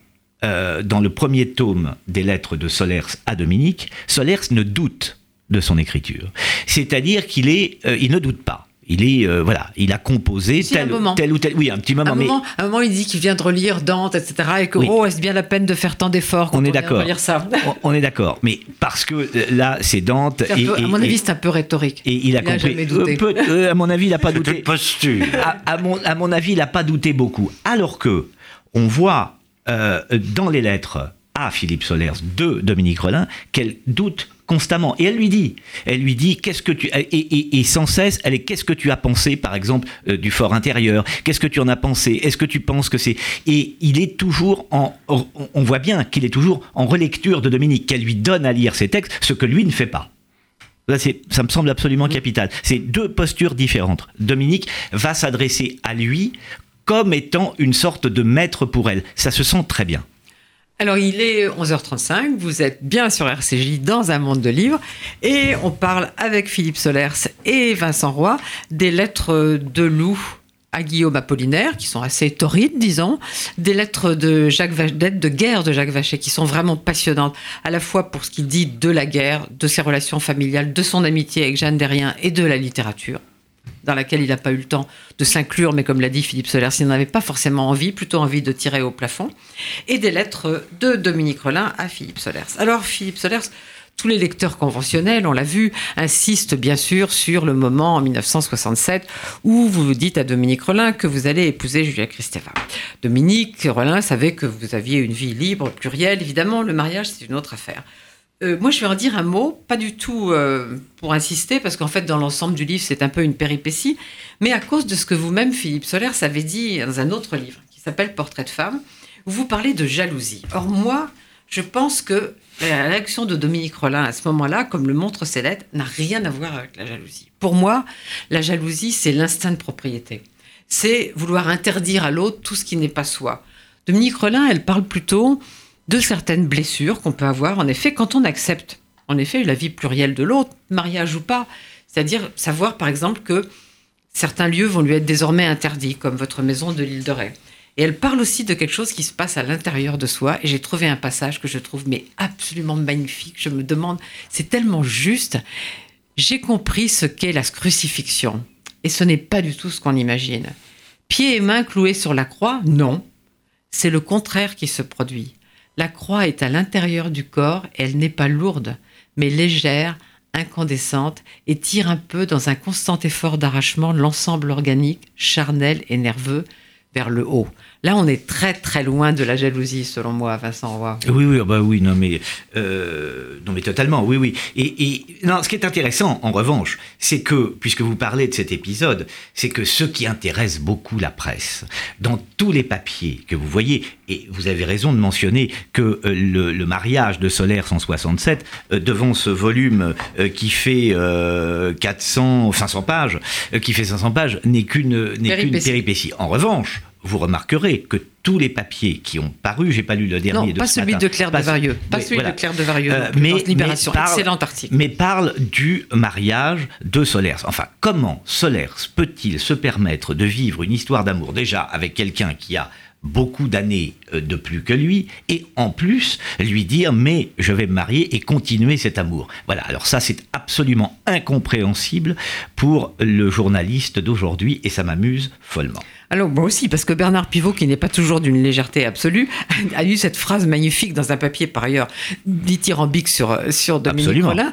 euh, dans le premier tome des lettres de Solers à Dominique, Solers ne doute de son écriture. C'est-à-dire qu'il est, euh, il ne doute pas. Il est, euh, voilà, il a composé Si, tel, moment. tel ou tel, oui, un petit À moment, un, mais moment, à un moment, il dit qu'il vient de relire Dante, etc. Et que, Oui. oh, est-ce bien la peine de faire tant d'efforts quand On on, est d'accord. relire ça on, on est d'accord. Mais parce que euh, là, c'est Dante. C'est un et, peu- À et- mon et- avis, c'est un peu rhétorique. et il a il a compris. jamais douté. Euh, peut- euh, à mon avis, il n'a pas douté. posture. à, à mon, à mon avis, il n'a pas douté beaucoup. Alors que on voit euh, dans les lettres à Philippe Solers de Dominique Rollin qu'elle doute constamment. Et elle lui dit, elle lui dit, qu'est-ce que tu et, et- et sans cesse, elle est, qu'est-ce que tu as pensé, par exemple, euh, du fort intérieur? Qu'est-ce que tu en as pensé? Est-ce que tu penses que c'est Et il est toujours en, on voit bien qu'il est toujours en relecture de Dominique, qu'elle lui donne à lire ses textes, ce que lui ne fait pas. Là, c'est- ça me semble absolument capital. C'est deux postures différentes. Dominique va s'adresser à lui comme étant une sorte de maître pour elle. Ça se sent très bien. Alors, il est 11h35, vous êtes bien sur RCJ dans un monde de livres, et on parle avec Philippe Solers et Vincent Roy des lettres de Lou à Guillaume Apollinaire, qui sont assez torrides, disons, des lettres de Jacques de guerre de Jacques Vachet, qui sont vraiment passionnantes, à la fois pour ce qu'il dit de la guerre, de ses relations familiales, de son amitié avec Jeanne Derrien et de la littérature dans laquelle il n'a pas eu le temps de s'inclure, mais comme l'a dit Philippe Solers, il n'en avait pas forcément envie, plutôt envie de tirer au plafond, et des lettres de Dominique Rollin à Philippe Solers. Alors Philippe Solers, tous les lecteurs conventionnels, on l'a vu, insistent bien sûr sur le moment en 1967 où vous dites à Dominique Rollin que vous allez épouser Julia Kristeva. Dominique Rollin savait que vous aviez une vie libre, plurielle, évidemment, le mariage c'est une autre affaire. Euh, moi, je vais en dire un mot, pas du tout euh, pour insister, parce qu'en fait, dans l'ensemble du livre, c'est un peu une péripétie, mais à cause de ce que vous-même, Philippe Solers, avez dit dans un autre livre qui s'appelle Portrait de femme, où vous parlez de jalousie. Or, moi, je pense que la réaction de Dominique Rollin à ce moment-là, comme le montrent ses lettres, n'a rien à voir avec la jalousie. Pour moi, la jalousie, c'est l'instinct de propriété. C'est vouloir interdire à l'autre tout ce qui n'est pas soi. Dominique Rollin, elle parle plutôt de certaines blessures qu'on peut avoir, en effet, quand on accepte, en effet, la vie plurielle de l'autre, mariage ou pas. C'est-à-dire savoir, par exemple, que certains lieux vont lui être désormais interdits, comme votre maison de l'île de Ré. Et elle parle aussi de quelque chose qui se passe à l'intérieur de soi. Et j'ai trouvé un passage que je trouve mais absolument magnifique. Je me demande, c'est tellement juste. J'ai compris ce qu'est la crucifixion. Et ce n'est pas du tout ce qu'on imagine. Pieds et mains cloués sur la croix, non. C'est le contraire qui se produit. La croix est à l'intérieur du corps elle n'est pas lourde, mais légère, incandescente et tire un peu dans un constant effort d'arrachement l'ensemble organique, charnel et nerveux vers le haut. Là, on est très très loin de la jalousie, selon moi, Vincent Roy. Oui, oui, bah oui, non mais, euh, non mais totalement, oui, oui. Et, et, non, ce qui est intéressant, en revanche, c'est que, puisque vous parlez de cet épisode, c'est que ce qui intéresse beaucoup la presse, dans tous les papiers que vous voyez, et vous avez raison de mentionner que euh, le, le, mariage de Solaire 167, euh, devant ce volume euh, qui fait 400, 500 pages, qui fait 500 pages, n'est qu'une péripétie. péripétie. En revanche, vous remarquerez que tous les papiers qui ont paru, j'ai pas lu le dernier non, de pas ce celui matin, de Claire pas, de Varieux, pas celui voilà. de Claire de Varieux, Euh, mais, mais, Libération, mais parle, excellent article. mais parle du mariage de Solers. Enfin, comment Solers peut-il se permettre de vivre une histoire d'amour déjà avec quelqu'un qui a beaucoup d'années euh, de plus que lui, et en plus lui dire mais je vais me marier et continuer cet amour. Voilà, alors ça c'est absolument incompréhensible pour le journaliste d'aujourd'hui et ça m'amuse follement. Alors moi aussi, parce que Bernard Pivot, qui n'est pas toujours d'une légèreté absolue, a eu cette phrase magnifique dans un papier par ailleurs dithyrambique sur, sur Dominique Absolument. Rollin.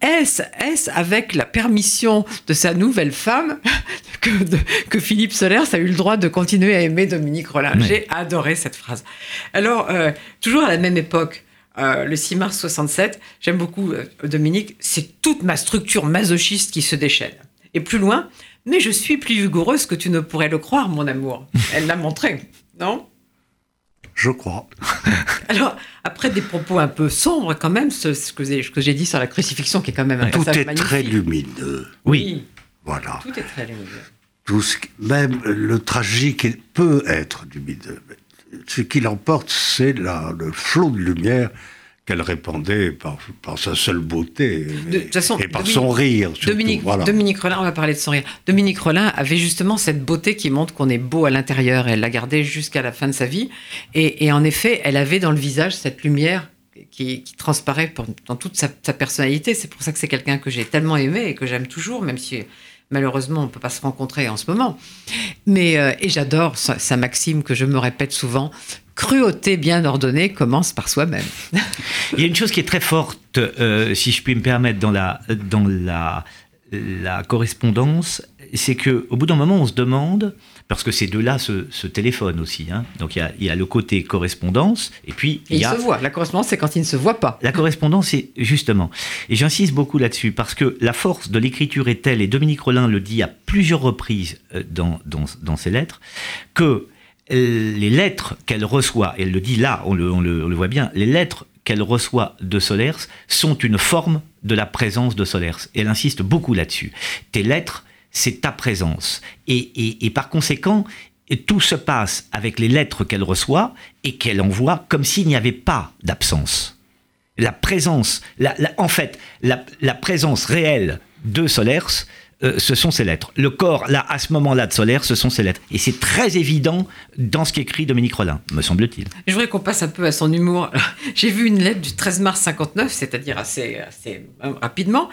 Est-ce est avec la permission de sa nouvelle femme que, de- que Philippe Solers a eu le droit de continuer à aimer Dominique Rollin? Oui. J'ai adoré cette phrase. Alors, euh, toujours à la même époque, euh, le 6 mars 67, j'aime beaucoup euh, Dominique, c'est toute ma structure masochiste qui se déchaîne. Et plus loin, mais je suis plus vigoureuse que tu ne pourrais le croire, mon amour. Elle l'a montré, non? Je crois. Alors, après des propos un peu sombres quand même, ce, ce que j'ai dit sur la crucifixion, qui est quand même un Tout est magnifique. très lumineux. Oui, Voilà. Tout est très lumineux. Tout ce qui- même le tragique peut être lumineux. Ce qui l'emporte, c'est le flot de lumière qu'elle répandait par, par sa seule beauté De et, toute façon, et par Dominique- son rire. Surtout, Dominique, voilà. Dominique Rollin, on va parler de son rire. Dominique Rollin avait justement cette beauté qui montre qu'on est beau à l'intérieur. Elle l'a gardée jusqu'à la fin de sa vie. Et, et en effet, elle avait dans le visage cette lumière qui, qui transparaît pour- dans toute sa, sa personnalité. C'est pour ça que c'est quelqu'un que j'ai tellement aimé et que j'aime toujours, même si malheureusement on ne peut pas se rencontrer en ce moment. Mais, euh, et j'adore sa, sa maxime que je me répète souvent. Cruauté bien ordonnée commence par soi-même. Il y a une chose qui est très forte, euh, si je puis me permettre, dans la, dans la, la correspondance, c'est que au bout d'un moment, on se demande, parce que ces deux-là se, se téléphonent aussi, hein, donc il y, a, il y a le côté correspondance, et puis Et il y a se voit. La correspondance, c'est quand il ne se voit pas. la correspondance, c'est justement, et j'insiste beaucoup là-dessus, parce que la force de l'écriture est telle, et Dominique Rollin le dit à plusieurs reprises euh, dans, dans, dans ses lettres, que les lettres qu'elle reçoit, et elle le dit là, on le, voit bien, les lettres qu'elle reçoit de Solers sont une forme de la présence de Solers. Et elle insiste beaucoup là-dessus. Tes lettres, c'est ta présence. Et, par conséquent, tout se passe avec les lettres qu'elle reçoit et qu'elle envoie comme s'il n'y avait pas d'absence la présence, en fait, la, la présence réelle de Solers, euh, ce sont ses lettres. Le corps, là, à ce moment-là de Solers, ce sont ses lettres. Et c'est très évident dans ce qu'écrit Dominique Rollin, me semble-t-il. Je voudrais qu'on passe un peu à son humour. J'ai vu une lettre du 13 mars 59, c'est-à-dire assez, assez euh, rapidement.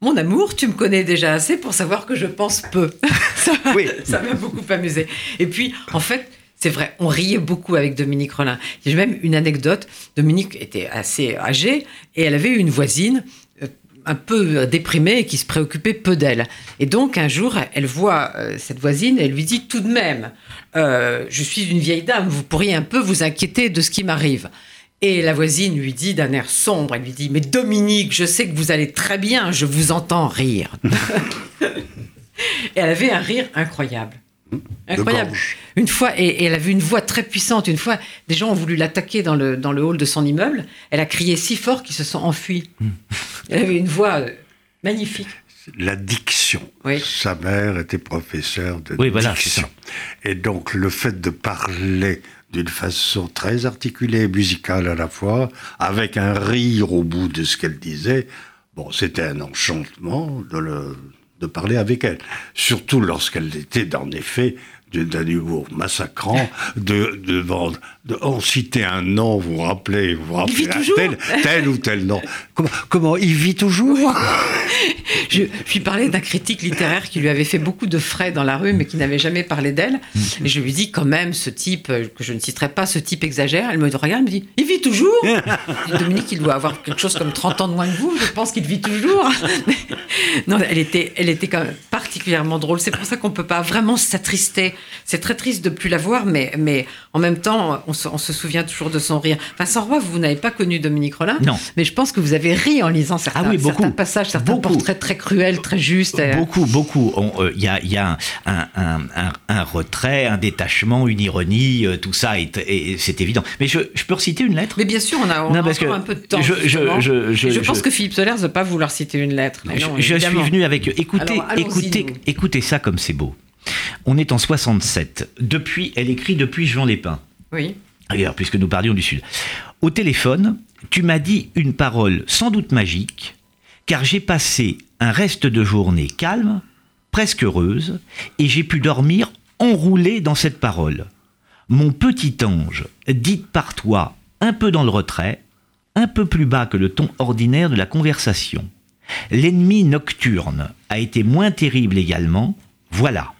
Mon amour, tu me connais déjà assez pour savoir que je pense peu. ça Oui. ça m'a beaucoup amusé. Et puis, en fait, c'est vrai, on riait beaucoup avec Dominique Rollin. J'ai même une anecdote. Dominique était assez âgée et elle avait une voisine un peu déprimée et qui se préoccupait peu d'elle. Et donc, un jour, elle voit euh, cette voisine et elle lui dit tout de même, euh, je suis une vieille dame, vous pourriez un peu vous inquiéter de ce qui m'arrive. Et la voisine lui dit d'un air sombre, elle lui dit, mais Dominique, je sais que vous allez très bien, je vous entends rire. et elle avait un rire incroyable. Incroyable. gorge. Une fois, et, et elle avait une voix très puissante. Une fois, des gens ont voulu l'attaquer dans le, dans le hall de son immeuble. Elle a crié si fort qu'ils se sont enfuis. Elle avait une voix euh, magnifique. La diction. Oui. Sa mère était professeure de Oui, voilà, diction. ça. Et donc, le fait de parler d'une façon très articulée et musicale à la fois, avec un rire au bout de ce qu'elle disait, bon, c'était un enchantement de, le- de parler avec elle. Surtout lorsqu'elle était, en effet, de- d'un humour massacrant, de, de, vendre- de, on citait un nom, vous vous rappelez, vous rappelez tel, tel ou tel nom. Comment, comment il vit toujours Je, je lui parlais d'un critique littéraire qui lui avait fait beaucoup de frais dans la rue, mais qui n'avait jamais parlé d'elle. Et je lui dis quand même, ce type, euh, que je ne citerai pas, ce type exagère. Elle me regarde, elle me dit, il vit toujours Dominique, il doit avoir quelque chose comme 30 ans de moins que vous, je pense qu'il vit toujours. Non, elle était, elle était quand même particulièrement drôle. C'est pour ça qu'on ne peut pas vraiment s'attrister. C'est très triste de plus la voir, mais, mais en même temps, on se, on se souvient toujours de son rire. Vincent Roy, vous n'avez pas connu Dominique Rollin, Non. mais je pense que vous avez ri en lisant certains, Ah oui, beaucoup. certains passages, certains Beaucoup. portraits très cruels, très justes. Beaucoup, beaucoup. Euh, Il y a, il y a un, un- un- un retrait, un détachement, une ironie, euh, tout ça, est- et c'est évident. Mais je, je peux reciter une lettre? Mais bien sûr, on a, on Non, a parce encore que un peu de temps. je- pense que Philippe Soler ne va pas vouloir citer une lettre. Mais Je, non, je suis venu avec. Écoutez, Alors, écoutez, nous. écoutez ça comme c'est beau. On est en 67. Depuis, elle écrit depuis Jean Lépin. Oui. D'ailleurs, puisque nous parlions du Sud. Au téléphone, tu m'as dit une parole sans doute magique, car j'ai passé un reste de journée calme, presque heureuse, et j'ai pu dormir enroulé dans cette parole. Mon petit ange, dite par toi un peu dans le retrait, un peu plus bas que le ton ordinaire de la conversation. L'ennemi nocturne a été moins terrible également. Voilà.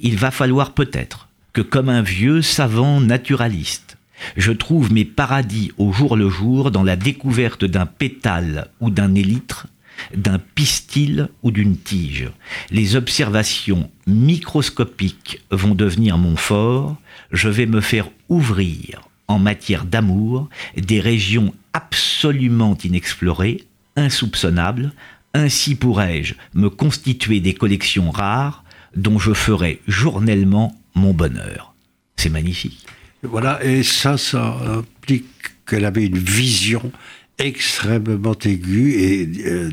Il va falloir peut-être que comme un vieux savant naturaliste, je trouve mes paradis au jour le jour dans la découverte d'un pétale ou d'un élytre, d'un pistil ou d'une tige. Les observations microscopiques vont devenir mon fort, je vais me faire ouvrir en matière d'amour des régions absolument inexplorées, insoupçonnables, ainsi pourrais-je me constituer des collections rares dont je ferai journellement mon bonheur. C'est magnifique. Voilà, et ça, ça implique qu'elle avait une vision extrêmement aiguë et euh,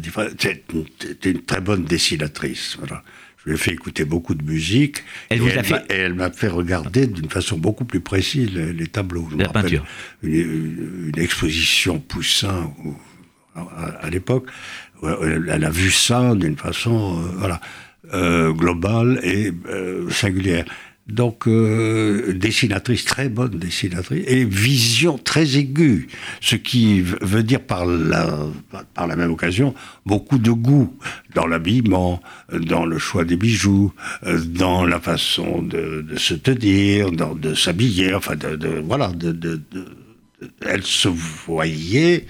une, c'était une très bonne dessinatrice. Voilà. Je lui ai fait écouter beaucoup de musique. Elle et vous a elle fait- et elle m'a fait regarder d'une façon beaucoup plus précise les, les tableaux. Je La peinture. Une, exposition Poussin à, à l'époque. Elle, a vu ça d'une façon euh, voilà, euh, globale et singulière. Donc, euh, dessinatrice, très bonne dessinatrice, et vision très aiguë, ce qui veut dire par la, par la même occasion beaucoup de goût dans l'habillement, dans le choix des bijoux, euh, dans la façon de, se tenir, de s'habiller, enfin, de, voilà, elle se voyait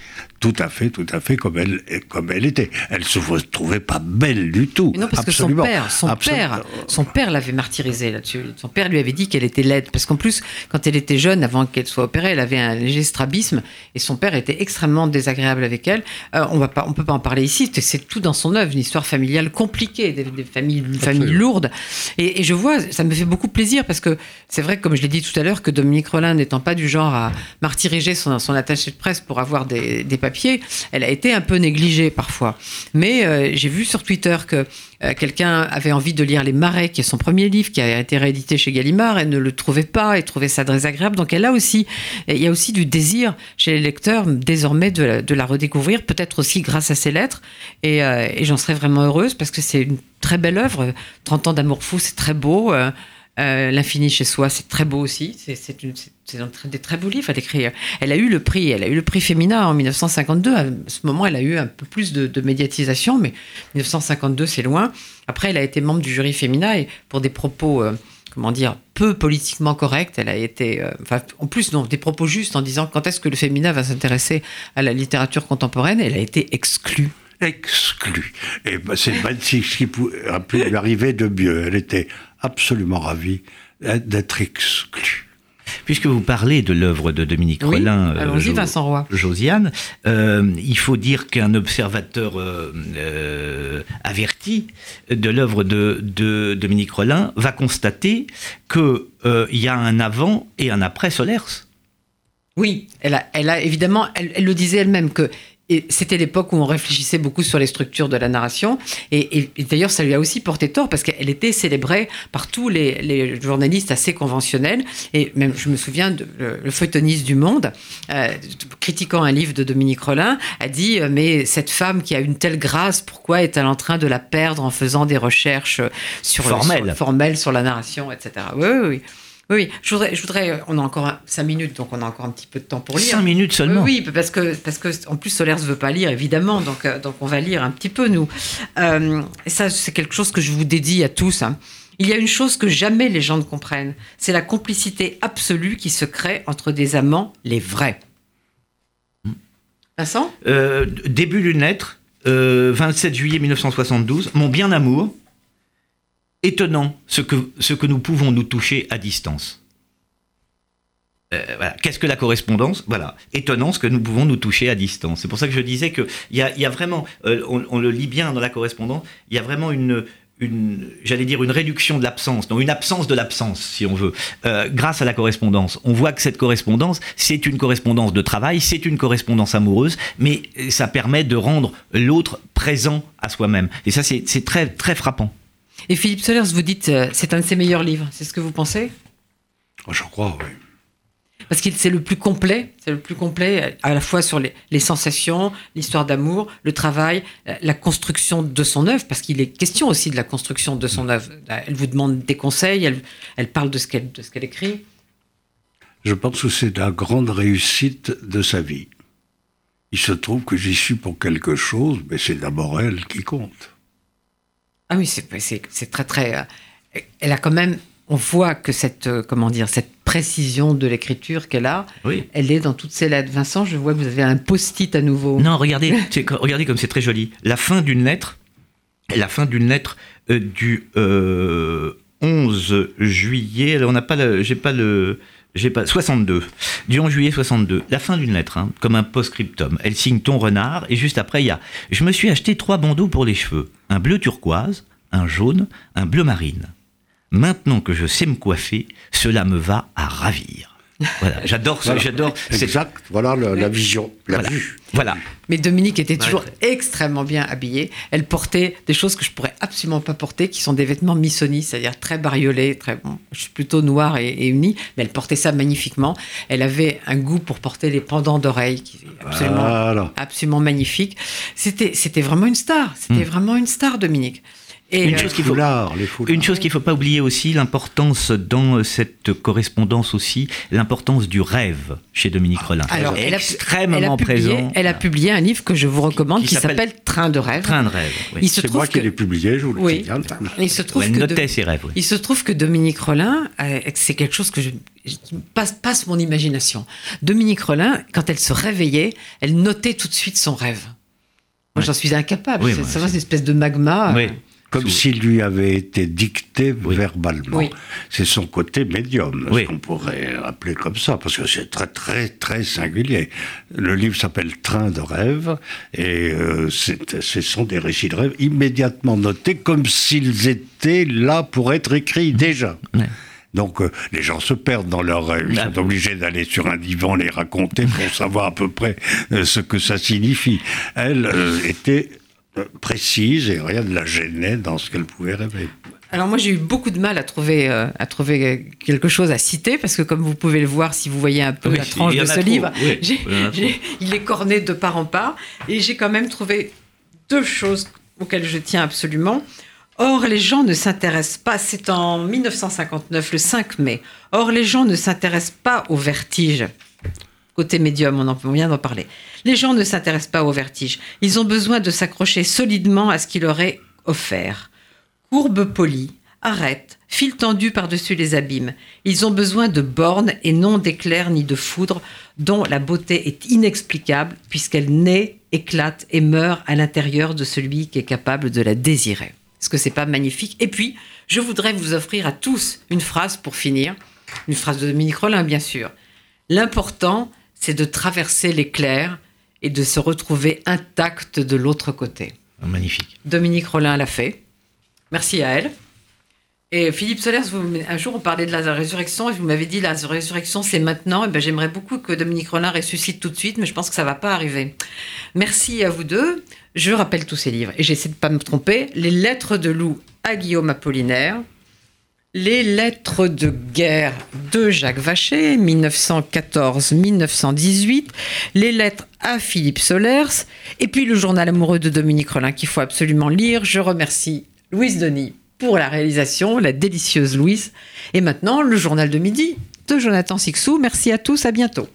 tout à fait, tout à fait comme elle, comme elle était. Elle se trouvait pas belle du tout. Mais non, parce Absolument. que son père, son père, son père l'avait martyrisée là-dessus. Son père lui avait dit qu'elle était laide, parce qu'en plus, quand elle était jeune, avant qu'elle soit opérée, elle avait un léger strabisme, et son père était extrêmement désagréable avec elle. Euh, on va pas, on peut pas en parler ici. C'est tout dans son œuvre, une histoire familiale compliquée, des, des familles, une famille lourde. Et, et je vois, ça me fait beaucoup plaisir parce que c'est vrai, comme je l'ai dit tout à l'heure, que Dominique Rollin n'étant pas du genre à martyriser son, son attaché de presse pour avoir des, des papiers, elle a été un peu négligée parfois. Mais euh, j'ai vu sur Twitter que euh, quelqu'un avait envie de lire Les Marais, qui est son premier livre, qui a été réédité chez Gallimard, et ne le trouvait pas, et trouvait ça très agréable. Donc a aussi, il y a aussi du désir chez les lecteurs désormais de la, de la redécouvrir, peut-être aussi grâce à ses lettres. Et, euh, et j'en serais vraiment heureuse parce que c'est une très belle œuvre. 30 ans d'amour fou, c'est très beau. Euh, euh, L'infini chez soi, c'est très beau aussi. C'est- des très beaux livres à décrire. Elle a eu le prix, elle a eu le prix en 1952. À ce moment, elle a eu un peu plus de, médiatisation, mais 1952, c'est loin. Après, elle a été membre du jury Femina et pour des propos, euh, comment dire, peu politiquement corrects, elle a été, euh, en plus, non, des propos justes en disant quand est-ce que le Femina va s'intéresser à la littérature contemporaine. Elle a été exclue. exclue. Et c'est ben, c'est ce qui pou- a pu lui arriver de mieux. Elle était absolument ravie d'être exclue. Puisque vous parlez de l'œuvre de Dominique Oui, Rollin, euh, allons-y, Jo- Vincent Roy. Josiane, euh, il faut dire qu'un observateur euh, euh, averti de l'œuvre de, de Dominique Rollin va constater qu'il y a un avant et un après Solers. Oui, elle a, elle a évidemment, elle, elle le disait elle-même que et c'était l'époque où on réfléchissait beaucoup sur les structures de la narration. Et, d'ailleurs, ça lui a aussi porté tort parce qu'elle était célébrée par tous les, journalistes assez conventionnels. Et même, je me souviens, de, le, feuilletoniste du Monde, euh, critiquant un livre de Dominique Rollin, a dit euh, Mais cette femme qui a une telle grâce, pourquoi est-elle en train de la perdre en faisant des recherches sur, formelles, sur, formelles, sur la narration, etc. Oui, oui, oui. Oui, je voudrais, je voudrais, euh, on a encore cinq minutes, donc on a encore un petit peu de temps pour lire. Cinq minutes seulement. Oui, parce que parce que en plus Solaire ne veut pas lire évidemment, donc euh, donc on va lire un petit peu nous. Euh, et ça, c'est quelque chose que je vous dédie à tous. Hein. Il y a une chose que jamais les gens ne comprennent, c'est la complicité absolue qui se crée entre des amants, les vrais. Vincent? Début d'une lettre, 27 juillet 1972, mon bien amour étonnant ce que, ce que nous pouvons nous toucher à distance. Euh, Qu'est-ce que la correspondance? Voilà, étonnant ce que nous pouvons nous toucher à distance. C'est pour ça que je disais qu'il y a, y a vraiment, euh, on, le lit bien dans la correspondance, il y a vraiment une, une j'allais dire une réduction de l'absence, donc une absence de l'absence, si on veut, euh, grâce à la correspondance. On voit que cette correspondance, c'est une correspondance de travail, c'est une correspondance amoureuse, mais ça permet de rendre l'autre présent à soi-même. Et ça, c'est très, très frappant. Et Philippe Solers, vous dites, euh, c'est un de ses meilleurs livres. C'est ce que vous pensez? Oh, Je crois, oui. Parce que c'est le plus complet, c'est le plus complet à la fois sur les, sensations, l'histoire d'amour, le travail, la construction de son œuvre, parce qu'il est question aussi de la construction de son œuvre. Elle vous demande des conseils, elle, elle parle de ce qu'elle qu'elle écrit. Je pense que c'est la grande réussite de sa vie. Il se trouve que j'y suis pour quelque chose, mais c'est d'abord elle qui compte. Ah oui, c'est très très. Euh, elle a quand même. On voit que cette euh, comment dire cette précision de l'écriture qu'elle a, elle est dans toutes ses lettres. Vincent, je vois que vous avez un post-it à nouveau. Non, regardez, regardez comme c'est très joli. La fin d'une lettre, la fin d'une lettre euh, du 11 juillet. Alors on n'a pas, j'ai pas le, j'ai pas 62 du 11 juillet 62 la fin d'une lettre hein, comme un post-scriptum. Elle signe ton renard et juste après il y a je me suis acheté trois bandeaux pour les cheveux. Un bleu turquoise un jaune un bleu marine. Maintenant que je sais me coiffer cela me va à ravir voilà, j'adore, j'adore. Exact. Voilà la vision, la voilà. vue. Voilà. Mais Dominique était toujours extrêmement bien habillée. Elle portait des choses que je pourrais absolument pas porter, qui sont des vêtements Missoni, c'est-à-dire très bariolés, très bon. Je suis plutôt noire et, unie, mais elle portait ça magnifiquement. Elle avait un goût pour porter les pendants d'oreilles, qui est absolument, absolument magnifique. C'était, c'était vraiment une star. C'était hmm. vraiment une star, Dominique une, chose qu'il faut, une chose qu'il faut pas oublier aussi, l'importance dans cette correspondance aussi, l'importance du rêve chez Dominique ah, Rollin. Alors, elle extrêmement elle a publié, présent. Elle a publié un livre que je vous recommande qui, s'appelle Train de rêve. Train de rêve. Oui. C'est moi qui l'ai publié, je vous le oui. Il se trouve que notait ses rêves. Il se trouve que Dominique Rollin, euh, c'est quelque chose que je passe, passe mon imagination. Dominique Rollin, quand elle se réveillait, elle notait tout de suite son rêve. Moi, j'en suis incapable. c'est une espèce de magma. Oui. Comme s'il lui avait été dicté verbalement. C'est son côté médium, ce qu'on pourrait appeler comme ça, parce que c'est très, très, très singulier. Le livre s'appelle Train de rêve, et euh, ce sont des récits de rêve immédiatement notés, comme s'ils étaient là pour être écrits déjà. Donc euh, les gens se perdent dans leurs rêves. Ils sont obligés d'aller sur un divan les raconter pour savoir à peu près euh, ce que ça signifie. Elle était précise et rien ne la gênait dans ce qu'elle pouvait rêver. Alors moi j'ai eu beaucoup de mal à trouver, euh, à trouver quelque chose à citer parce que comme vous pouvez le voir si vous voyez un peu la tranche de ce livre, il est corné de part en part et j'ai quand même trouvé deux choses auxquelles je tiens absolument. Or, les gens ne s'intéressent pas, c'est en 1959, le 5 mai, or les gens ne s'intéressent pas au vertige côté médium, on, en, vient d'en parler. Les gens ne s'intéressent pas au vertige. Ils ont besoin de s'accrocher solidement à ce qui leur est offert. Courbe polie, arête, fil tendu par-dessus les abîmes. Ils ont besoin de bornes et non d'éclairs ni de foudre dont la beauté est inexplicable puisqu'elle naît, éclate et meurt à l'intérieur de celui qui est capable de la désirer. Est-ce que c'est pas magnifique? Et puis, je voudrais vous offrir à tous une phrase pour finir, une phrase de Dominique Rollin bien sûr. L'important, c'est de traverser l'éclair et de se retrouver intact de l'autre côté. Magnifique. Dominique Rollin l'a fait. Merci à elle. Et Philippe Solers, vous, un jour, on parlait de la résurrection et vous m'avez dit la résurrection, c'est maintenant. Et ben, J'aimerais beaucoup que Dominique Rollin ressuscite tout de suite, mais je pense que ça va pas arriver. Merci à vous deux. Je rappelle tous ces livres et j'essaie de pas me tromper. Les lettres de loup à Guillaume Apollinaire. Les lettres de guerre de Jacques Vacher, 1914-1918. Les lettres à Philippe Solers. Et puis le journal amoureux de Dominique Rollin qu'il faut absolument lire. Je remercie Louise Denis pour la réalisation, la délicieuse Louise. Et maintenant, le journal de midi de Jonathan Sixou. Merci à tous, à bientôt.